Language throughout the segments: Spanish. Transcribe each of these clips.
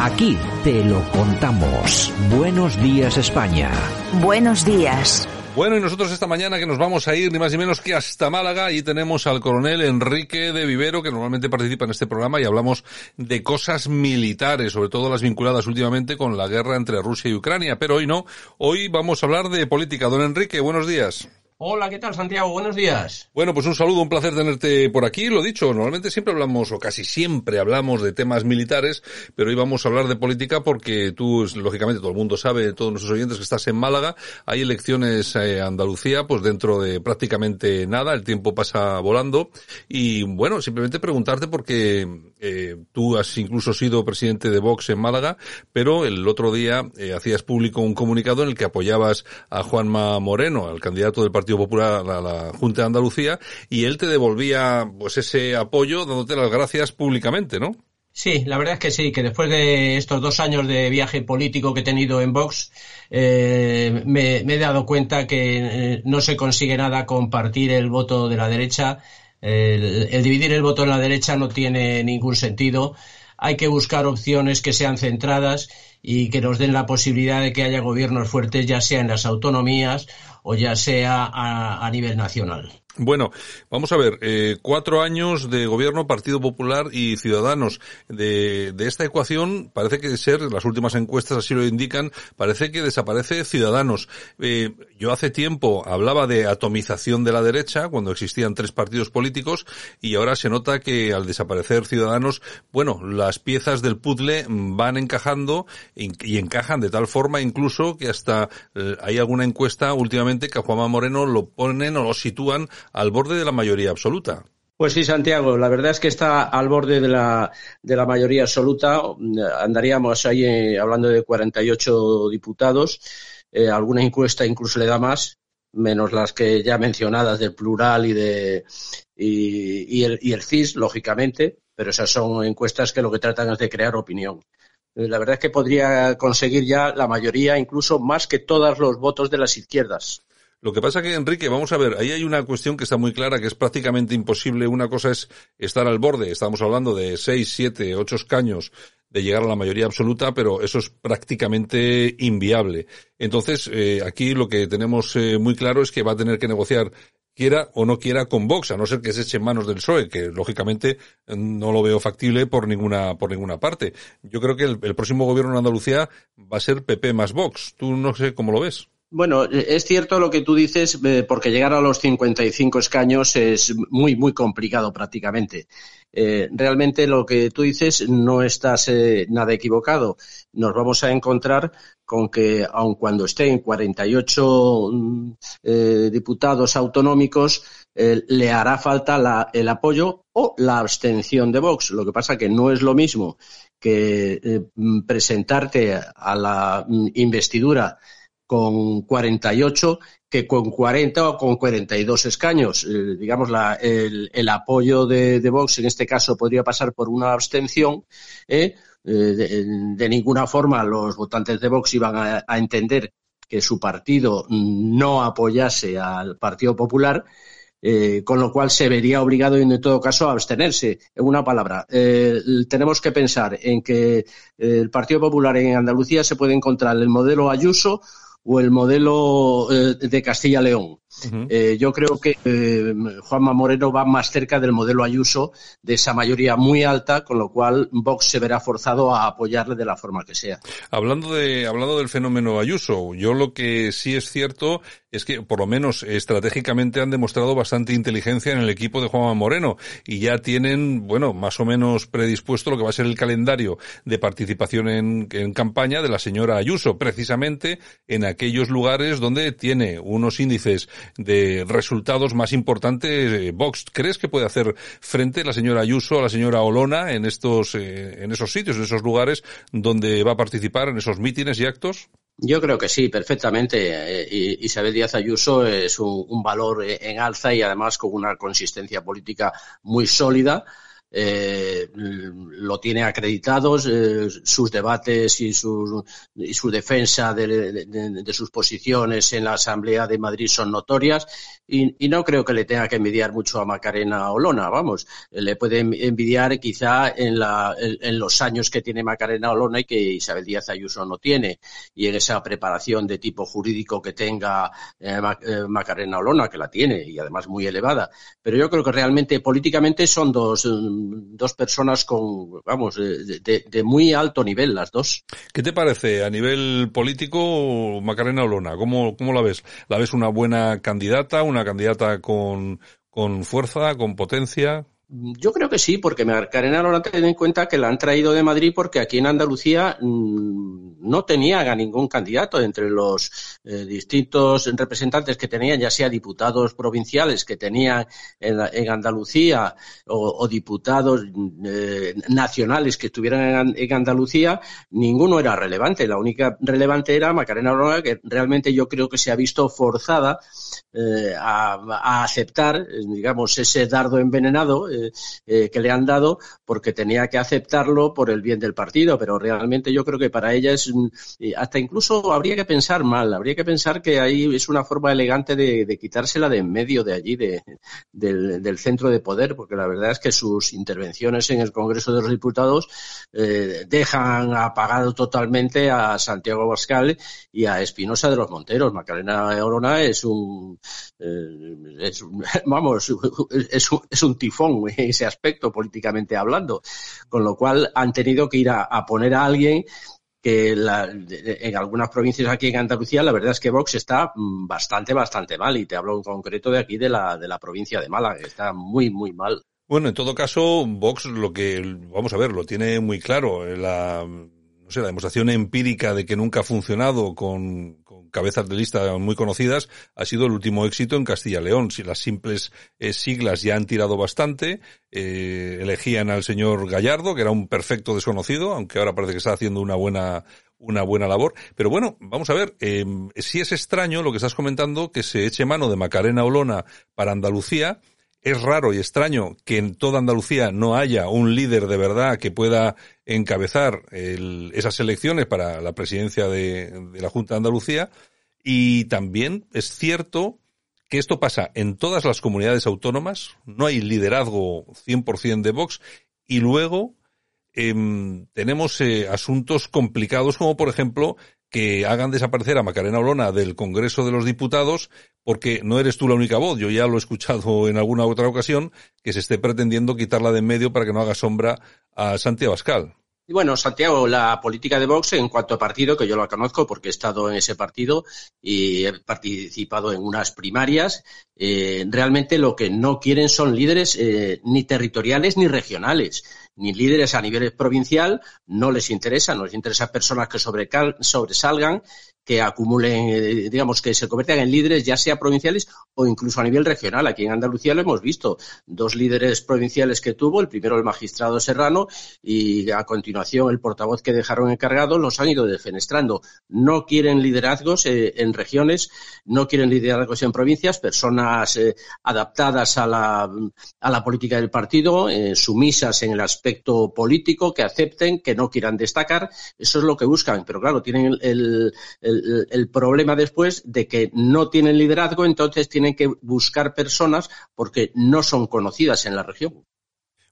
Aquí te lo contamos. Buenos días España. Buenos días. Bueno, y nosotros esta mañana que nos vamos a ir ni más ni menos que hasta Málaga y tenemos al coronel Enrique de Vivero que normalmente participa en este programa y hablamos de cosas militares, sobre todo las vinculadas últimamente con la guerra entre Rusia y Ucrania, pero hoy no, hoy vamos a hablar de política. Don Enrique, buenos días. Hola, ¿qué tal Santiago? Buenos días. Bueno, pues un saludo, un placer tenerte por aquí. Lo dicho, normalmente siempre hablamos, o casi siempre hablamos de temas militares, pero hoy vamos a hablar de política porque tú, lógicamente, todo el mundo sabe, todos nuestros oyentes, que estás en Málaga. Hay elecciones en eh, Andalucía, pues dentro de prácticamente nada, el tiempo pasa volando. Y bueno, simplemente preguntarte porque eh, tú has incluso sido presidente de Vox en Málaga, pero el otro día eh, hacías público un comunicado en el que apoyabas a Juanma Moreno, al candidato del Partido Popular a la Junta de Andalucía y él te devolvía pues ese apoyo dándote las gracias públicamente, ¿no? Sí, la verdad es que sí, que después de estos dos años de viaje político que he tenido en Vox, eh, me, he dado cuenta que eh, no se consigue nada compartir el voto de la derecha. el dividir el voto en la derecha no tiene ningún sentido. Hay que buscar opciones que sean centradas y que nos den la posibilidad de que haya gobiernos fuertes, ya sea en las autonomías o ya sea a, nivel nacional. Bueno, vamos a ver, eh, cuatro años de gobierno, Partido Popular y Ciudadanos. De, de, esta ecuación parece que ser, las últimas encuestas así lo indican, parece que desaparece Ciudadanos. Eh, yo hace tiempo hablaba de atomización de la derecha, cuando existían tres partidos políticos, y ahora se nota que al desaparecer Ciudadanos, bueno, las piezas del puzzle van encajando y encajan de tal forma incluso que hasta eh, hay alguna encuesta últimamente que a Juanma Moreno lo ponen o lo sitúan al borde de la mayoría absoluta. Pues sí, Santiago, la verdad es que está al borde de la, de la mayoría absoluta. Andaríamos ahí eh, hablando de 48 diputados. Eh, alguna encuesta incluso le da más, menos las que ya mencionadas del plural y, de, y, el, y el CIS, lógicamente, pero esas son encuestas que lo que tratan es de crear opinión. Eh, la verdad es que podría conseguir ya la mayoría, incluso más que todos los votos de las izquierdas. Lo que pasa que, Enrique, vamos a ver, ahí hay una cuestión que está muy clara, que es prácticamente imposible. Una cosa es estar al borde, estamos hablando de seis, siete, ocho escaños de llegar a la mayoría absoluta, pero eso es prácticamente inviable. Entonces, eh, aquí lo que tenemos eh, muy claro es que va a tener que negociar quiera o no quiera con Vox, a no ser que se eche en manos del PSOE, que lógicamente no lo veo factible por ninguna, por ninguna parte. Yo creo que el, el próximo gobierno en Andalucía va a ser PP más Vox. Tú no sé cómo lo ves. Bueno, es cierto lo que tú dices, eh, porque llegar a los 55 escaños es muy, muy complicado prácticamente. Eh, realmente lo que tú dices no estás eh, nada equivocado. Nos vamos a encontrar con que, aun cuando estén 48 mm, diputados autonómicos, le hará falta el apoyo o la abstención de Vox. Lo que pasa que no es lo mismo que presentarte a la mm, investidura con 48 que con 40 o con 42 escaños. Eh, digamos, la, el, el, apoyo de, de, Vox en este caso podría pasar por una abstención. ¿eh? eh de, ninguna forma los votantes de Vox iban a, entender que su partido no apoyase al Partido Popular. Con lo cual se vería obligado en todo caso a abstenerse. En una palabra, tenemos que pensar en que el Partido Popular en Andalucía se puede encontrar el modelo Ayuso o el modelo eh, de Castilla-León. Eh, yo creo que eh, Juanma Moreno va más cerca del modelo Ayuso, de esa mayoría muy alta, con lo cual Vox se verá forzado a apoyarle de la forma que sea. Hablando de hablando del fenómeno Ayuso, yo lo que sí es cierto es que por lo menos estratégicamente han demostrado bastante inteligencia en el equipo de Juanma Moreno y ya tienen, bueno, más o menos predispuesto lo que va a ser el calendario de participación en, en campaña de la señora Ayuso, precisamente en aquellos lugares donde tiene unos índices de resultados más importantes eh, Vox. ¿Crees que puede hacer frente la señora Ayuso a la señora Olona en estos, eh, en esos sitios, en esos lugares donde va a participar, en esos mítines y actos? Yo creo que sí, perfectamente. Eh, Isabel Díaz Ayuso es un, valor en alza y además con una consistencia política muy sólida eh, lo tiene acreditados, eh, sus debates y su, y su defensa de, de, sus posiciones en la Asamblea de Madrid son notorias y, y, no creo que le tenga que envidiar mucho a Macarena Olona, vamos, le puede envidiar quizá en, la, en, los años que tiene Macarena Olona y que Isabel Díaz Ayuso no tiene. Y en esa preparación de tipo jurídico que tenga eh, eh, Macarena Olona, que la tiene y además muy elevada, pero yo creo que realmente políticamente son dos dos personas con, vamos, de, muy alto nivel, las dos. ¿Qué te parece a nivel político Macarena Olona? ¿Cómo, cómo la ves? ¿La ves una buena candidata, una candidata con, con fuerza, con potencia? Yo creo que sí, porque Macarena Olona ten en cuenta que la han traído de Madrid porque aquí en Andalucía mmm, no tenía a ningún candidato entre los eh, distintos representantes que tenían, ya sea diputados provinciales que tenían en, Andalucía o, diputados eh, nacionales que estuvieran en, Andalucía, ninguno era relevante. La única relevante era Macarena Olona, que realmente yo creo que se ha visto forzada eh, a, a, aceptar, digamos, ese dardo envenenado eh, eh, que le han dado porque tenía que aceptarlo por el bien del partido, pero realmente yo creo que para ella es hasta incluso habría que pensar mal, habría que pensar que ahí es una forma elegante de, de quitársela de en medio de allí, de, del, centro de poder, porque la verdad es que sus intervenciones en el Congreso de los Diputados eh, dejan apagado totalmente a Santiago Bascal y a Espinosa de los Monteros. Macarena Orona es un, eh, es, vamos, es, es un tifón ese aspecto políticamente hablando, con lo cual han tenido que ir a, poner a alguien que la, en algunas provincias aquí en Andalucía la verdad es que Vox está mm, bastante, bastante mal y te hablo en concreto de aquí de la, de la provincia de Málaga, está muy, muy mal. Bueno, en todo caso, Vox lo que, vamos a ver, lo tiene muy claro. La, no sé, la demostración empírica de que nunca ha funcionado con cabezas de lista muy conocidas ha sido el último éxito en Castilla-León. Si las simples eh, siglas ya han tirado bastante, eh, elegían al señor Gallardo, que era un perfecto desconocido, aunque ahora parece que está haciendo una buena una buena labor. Pero bueno, vamos a ver, eh, si es extraño lo que estás comentando, que se eche mano de Macarena Olona para Andalucía, es raro y extraño que en toda Andalucía no haya un líder de verdad que pueda encabezar esas elecciones para la presidencia de, de, la Junta de Andalucía. Y también es cierto que esto pasa en todas las comunidades autónomas, no hay liderazgo 100% de Vox, y luego eh, tenemos eh, asuntos complicados como por ejemplo que hagan desaparecer a Macarena Olona del Congreso de los Diputados porque no eres tú la única voz. Yo ya lo he escuchado en alguna otra ocasión que se esté pretendiendo quitarla de en medio para que no haga sombra a Santiago Abascal. Y bueno, Santiago, la política de Vox en cuanto a partido, que yo la conozco porque he estado en ese partido y he participado en unas primarias, eh, realmente lo que no quieren son líderes eh, ni territoriales ni regionales ni líderes a nivel provincial, no les interesa, no les interesa personas que sobresalgan, que acumulen, eh, digamos, que se conviertan en líderes, ya sea provinciales o incluso a nivel regional. Aquí en Andalucía lo hemos visto. Dos líderes provinciales que tuvo, el primero el magistrado Serrano y a continuación el portavoz que dejaron encargado, los han ido defenestrando. No quieren liderazgos eh, en regiones, no quieren liderazgos en provincias, personas eh, adaptadas a la, a la política del partido, sumisas en el aspecto político, que acepten, que no quieran destacar. Eso es lo que buscan. Pero claro, tienen el, el el, problema después de que no tienen liderazgo, entonces tienen que buscar personas porque no son conocidas en la región.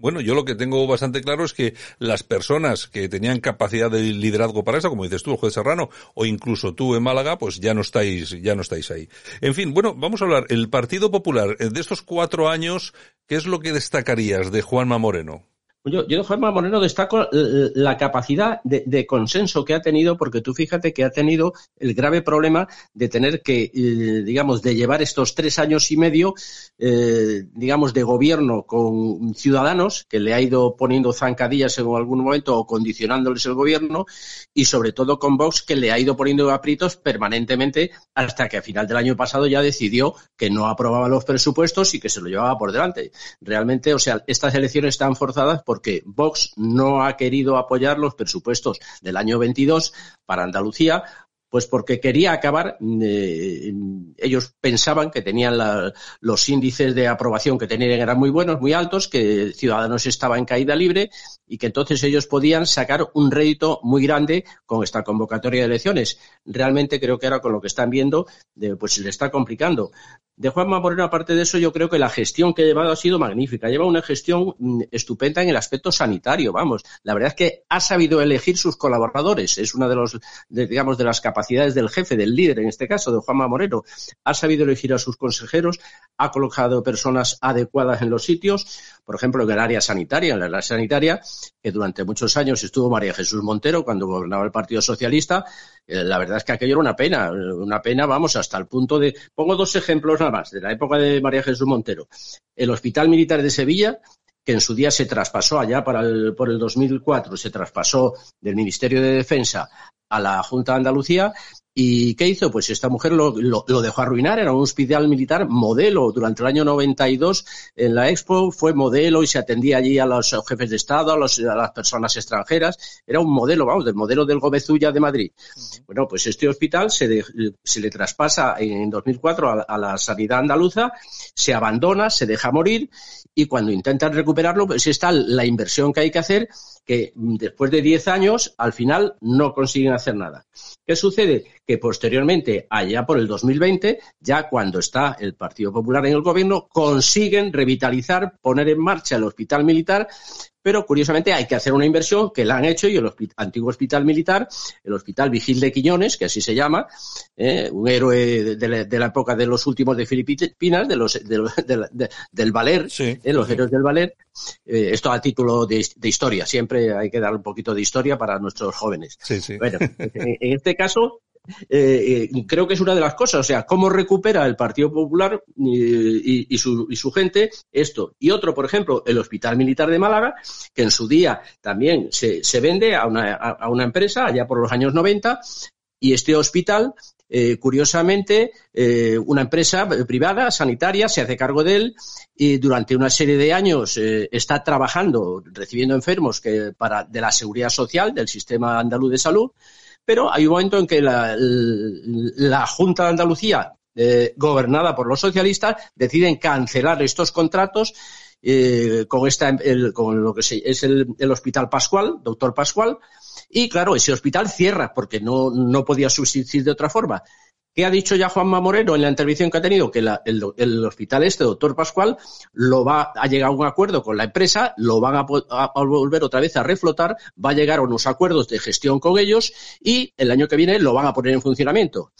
Bueno, yo lo que tengo bastante claro es que las personas que tenían capacidad de liderazgo para eso, como dices tú, el juez Serrano, o incluso tú en Málaga, pues ya no estáis, ya no estáis ahí. En fin, bueno, vamos a hablar. El Partido Popular, eh, de estos cuatro años, ¿qué es lo que destacarías de Juanma Moreno? Yo, yo de Juanma Moreno destaco la capacidad de, consenso que ha tenido, porque tú fíjate que ha tenido el grave problema de tener que, digamos, de llevar estos tres años y medio, eh, digamos, de gobierno con ciudadanos, que le ha ido poniendo zancadillas en algún momento o condicionándoles el gobierno, y sobre todo con Vox, que le ha ido poniendo aprietos permanentemente hasta que a final del año pasado ya decidió que no aprobaba los presupuestos y que se lo llevaba por delante. Realmente, o sea, estas elecciones están forzadas porque Vox no ha querido apoyar los presupuestos del año 22 para Andalucía pues porque quería acabar, eh, ellos pensaban que tenían los índices de aprobación que tenían eran muy buenos, muy altos, que Ciudadanos estaba en caída libre y que entonces ellos podían sacar un rédito muy grande con esta convocatoria de elecciones. Realmente creo que ahora con lo que están viendo, pues se le está complicando. De Juanma Moreno, aparte de eso, yo creo que la gestión que ha llevado ha sido magnífica. Lleva una gestión mm, estupenda en el aspecto sanitario, vamos. La verdad es que ha sabido elegir sus colaboradores. Es una de los, digamos, de las capacidades del jefe, del líder, en este caso, de Juanma Moreno. Ha sabido elegir a sus consejeros, ha colocado personas adecuadas en los sitios, por ejemplo, en el área sanitaria, en la área sanitaria, que durante muchos años estuvo María Jesús Montero cuando gobernaba el Partido Socialista. Eh, la verdad es que aquello era una pena, una pena, vamos, hasta el punto de. Pongo dos ejemplos nada más, de la época de María Jesús Montero. El Hospital Militar de Sevilla, que en su día se traspasó allá para el, por el 2004, se traspasó del Ministerio de Defensa a la Junta de Andalucía ¿Y qué hizo? Pues esta mujer lo, dejó arruinar, era un hospital militar modelo. Durante el año 92 en la Expo fue modelo y se atendía allí a los jefes de Estado, a, las personas extranjeras. Era un modelo, vamos, del modelo del Gobezuya de Madrid. Bueno, pues este hospital se, se le traspasa en 2004 a, la sanidad andaluza, se abandona, se deja morir y cuando intentan recuperarlo, pues está la inversión que hay que hacer que después de 10 años, al final no consiguen hacer nada. ¿Qué sucede? Que posteriormente, allá por el 2020, ya cuando está el Partido Popular en el gobierno, consiguen revitalizar, poner en marcha el hospital militar pero curiosamente hay que hacer una inversión que la han hecho y el antiguo hospital militar, el hospital Vigil de Quiñones, que así se llama, eh, un héroe de la, época de los últimos de Filipinas, de los, del Valer, eh, los héroes del Valer, eh, esto a título de, historia, siempre hay que dar un poquito de historia para nuestros jóvenes. Bueno, en este caso, eh, eh, creo que es una de las cosas. O sea, cómo recupera el Partido Popular y, su, gente esto. Y otro, por ejemplo, el Hospital Militar de Málaga, que en su día también se, vende a una, empresa allá por los años 90. Y este hospital eh, curiosamente, una empresa privada, sanitaria, se hace cargo de él y durante una serie de años está trabajando, recibiendo enfermos que de la seguridad social, del sistema andaluz de salud, pero hay un momento en que la, Junta de Andalucía, eh, gobernada por los socialistas, deciden cancelar estos contratos eh, con, esta, con lo que es el, Hospital Pascual, doctor Pascual, y claro, ese hospital cierra porque no, no podía subsistir de otra forma. ¿Qué ha dicho ya Juanma Moreno en la intervención que ha tenido? Que el, hospital este, doctor Pascual, lo va a llegar a un acuerdo con la empresa, lo van a, volver otra vez a reflotar, va a llegar a unos acuerdos de gestión con ellos y el año que viene lo van a poner en funcionamiento.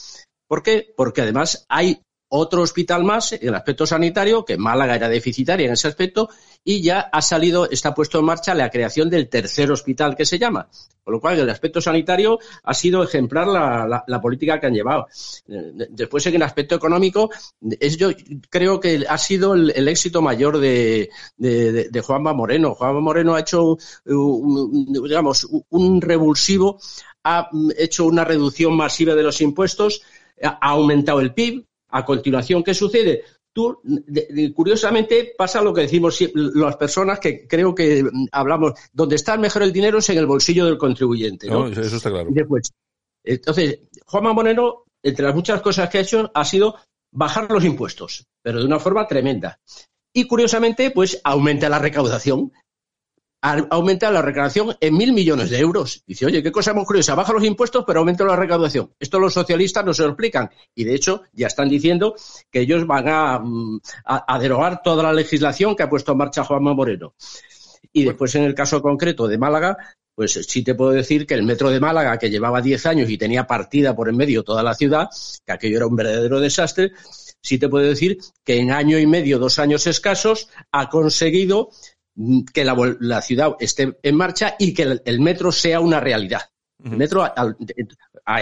¿Por qué? Porque además hay otro hospital más en el aspecto sanitario, que Málaga era deficitaria en ese aspecto, y ya ha salido, está puesto en marcha la creación del tercer hospital que se llama. Con lo cual, en el aspecto sanitario ha sido ejemplar la, política que han llevado. Después, en el aspecto económico, es, yo creo que ha sido el, éxito mayor de, de, Juanma Moreno. Juanma Moreno ha hecho, digamos, un revulsivo, ha hecho una reducción masiva de los impuestos, ha aumentado el PIB, a continuación, ¿qué sucede? Tú, curiosamente, pasa lo que decimos las personas que creo que mm, hablamos, donde está mejor el dinero es en el bolsillo del contribuyente. ¿no? eso está claro. Después, entonces, Juanma Monero, entre las muchas cosas que ha hecho, ha sido bajar los impuestos, pero de una forma tremenda. Y curiosamente, pues aumenta la recaudación aumenta la recaudación en mil millones de euros. Dice, oye, qué cosa muy curiosa, baja los impuestos, pero aumenta la recaudación. Esto los socialistas no se lo explican. Y de hecho, ya están diciendo que ellos van a, mm, derogar toda la legislación que ha puesto en marcha Juanma Moreno. Y después, en el caso concreto de Málaga, pues sí te puedo decir que el metro de Málaga, que llevaba 10 años y tenía partida por en medio toda la ciudad, que aquello era un verdadero desastre, sí te puedo decir que en año y medio, dos años escasos, ha conseguido que la, ciudad esté en marcha y que el, metro sea una realidad. El metro ha,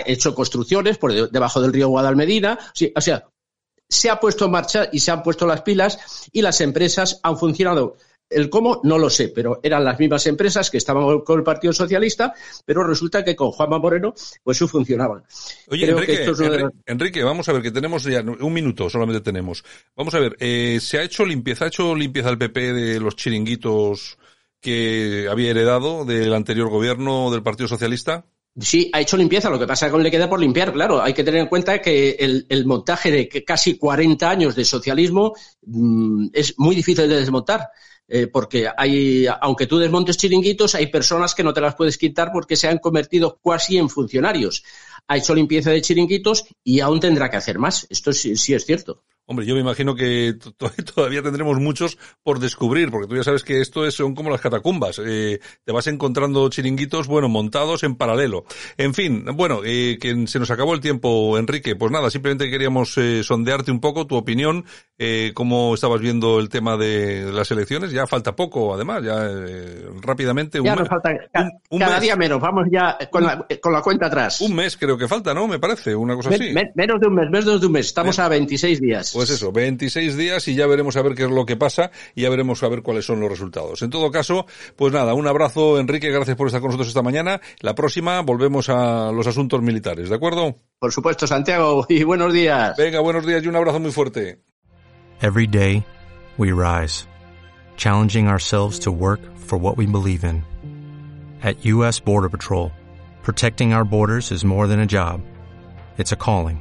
hecho construcciones por debajo del río Guadalmedina, o sea, se ha puesto en marcha y se han puesto las pilas y las empresas han funcionado el cómo no lo sé, pero eran las mismas empresas que estaban con el Partido Socialista, pero resulta que con Juanma Moreno, pues eso funcionaba. Oye, Enrique, vamos a ver, que tenemos ya un minuto, solamente tenemos. Vamos a ver, eh, ¿se ha hecho limpieza, ha hecho limpieza el PP de los chiringuitos que había heredado del anterior gobierno del Partido Socialista? Sí, ha hecho limpieza, lo que pasa es que le queda por limpiar, claro. Hay que tener en cuenta que el, montaje de casi 40 años de socialismo mm, es muy difícil de desmontar. Eh, porque hay, aunque tú desmontes chiringuitos, hay personas que no te las puedes quitar porque se han convertido casi en funcionarios. Ha hecho limpieza de chiringuitos y aún tendrá que hacer más. Esto sí es cierto. Hombre, yo me imagino que todavía tendremos muchos por descubrir, porque tú ya sabes que esto es, son como las catacumbas. Eh, te vas encontrando chiringuitos, bueno, montados en paralelo. En fin, bueno, eh, que se nos acabó el tiempo, Enrique. Pues nada, simplemente queríamos eh, sondearte un poco tu opinión, eh, cómo estabas viendo el tema de las elecciones. Ya falta poco, además, ya eh, rápidamente. Ya nos falta cada día menos. Vamos ya con la, con la cuenta atrás. Un mes creo que falta, ¿no? Me parece, una cosa así. menos de un mes, menos de un mes. Estamos a 26 días. Pues eso, 26 días y ya veremos a ver qué es lo que pasa y ya veremos a ver cuáles son los resultados. En todo caso, pues nada, un abrazo Enrique, gracias por estar con nosotros esta mañana. La próxima volvemos a los asuntos militares, ¿de acuerdo? Por supuesto, Santiago, y buenos días. Venga, buenos días y un abrazo muy fuerte. Every day we rise, challenging ourselves to work for what we believe in. At US Border Patrol, protecting our borders is more than a job. It's a calling.